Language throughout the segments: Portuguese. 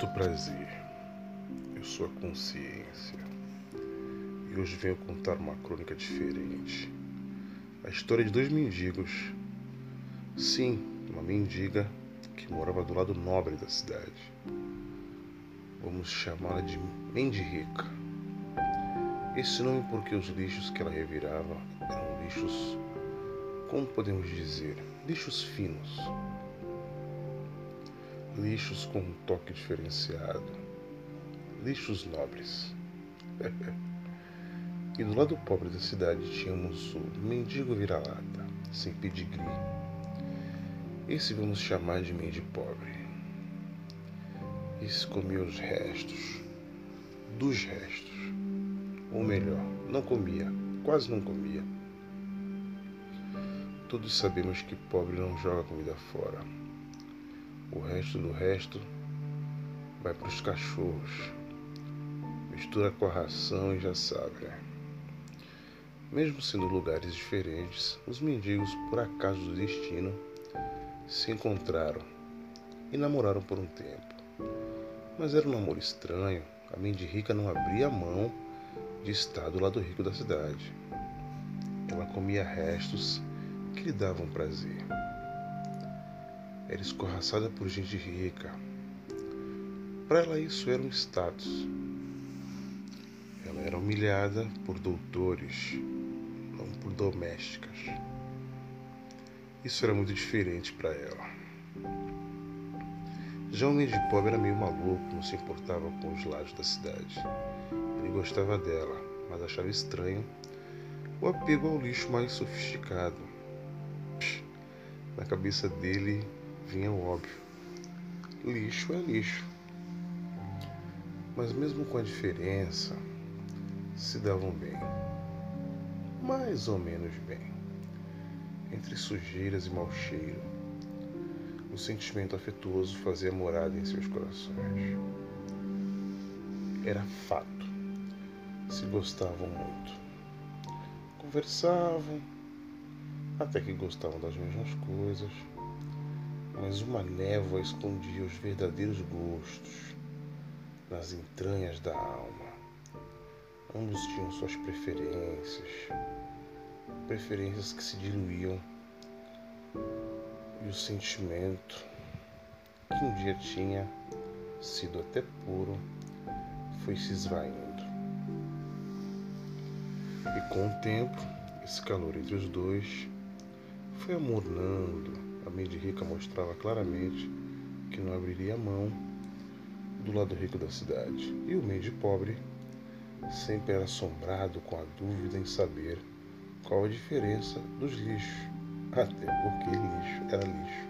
Muito prazer. Eu sou a consciência. E hoje venho contar uma crônica diferente. A história de dois mendigos. Sim, uma mendiga que morava do lado nobre da cidade. Vamos chamá-la de Mendirica. Esse nome porque os lixos que ela revirava eram lixos, como podemos dizer, lixos finos lixos com um toque diferenciado, lixos nobres. e do lado pobre da cidade tínhamos o mendigo vira-lata, sem pedigree. Esse vamos chamar de mendigo pobre. Esse comia os restos, dos restos. Ou melhor, não comia, quase não comia. Todos sabemos que pobre não joga comida fora o resto do resto vai para os cachorros. Mistura com a ração e já sabe, né? Mesmo sendo lugares diferentes, os mendigos, por acaso do destino, se encontraram e namoraram por um tempo. Mas era um namoro estranho. A mendiga não abria mão de estar do lado rico da cidade. Ela comia restos que lhe davam prazer era escorraçada por gente rica. Para ela isso era um status. Ela era humilhada por doutores, não por domésticas. Isso era muito diferente para ela. Já o mendigo pobre era meio maluco, não se importava com os lados da cidade. Ele gostava dela, mas achava estranho o apego ao lixo mais sofisticado. Na cabeça dele, vinha o óbvio. Lixo é lixo. Mas mesmo com a diferença, se davam bem. Mais ou menos bem. Entre sujeiras e mau cheiro, o sentimento afetuoso fazia morada em seus corações. Era fato. Se gostavam muito. Conversavam, até que gostavam das mesmas coisas mas uma névoa escondia os verdadeiros gostos nas entranhas da alma. Ambos tinham suas preferências, preferências que se diluíam, e o sentimento que um dia tinha sido até puro foi se esvaindo. E com o tempo, esse calor entre os dois foi amornando a mente rica mostrava claramente que não abriria mão do lado rico da cidade, e o mente pobre sempre era assombrado com a dúvida em saber qual a diferença dos lixos, até porque lixo era lixo.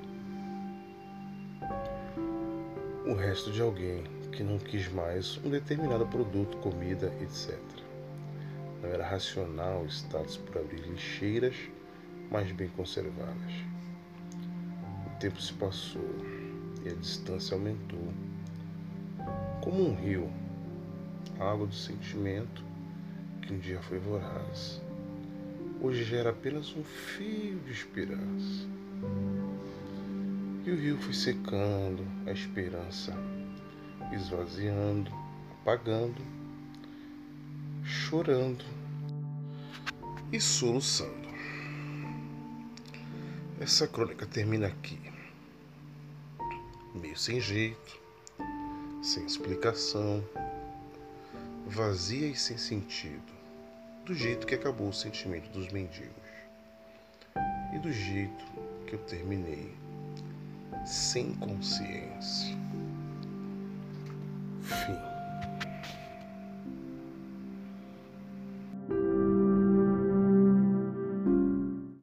O resto de alguém que não quis mais um determinado produto, comida, etc. Não era racional status por abrir lixeiras mais bem conservadas tempo se passou e a distância aumentou. Como um rio, a água do sentimento que um dia foi voraz, hoje gera apenas um fio de esperança. E o rio foi secando, a esperança esvaziando, apagando, chorando e soluçando. Essa crônica termina aqui, meio sem jeito, sem explicação, vazia e sem sentido, do jeito que acabou o sentimento dos mendigos e do jeito que eu terminei, sem consciência. Fim.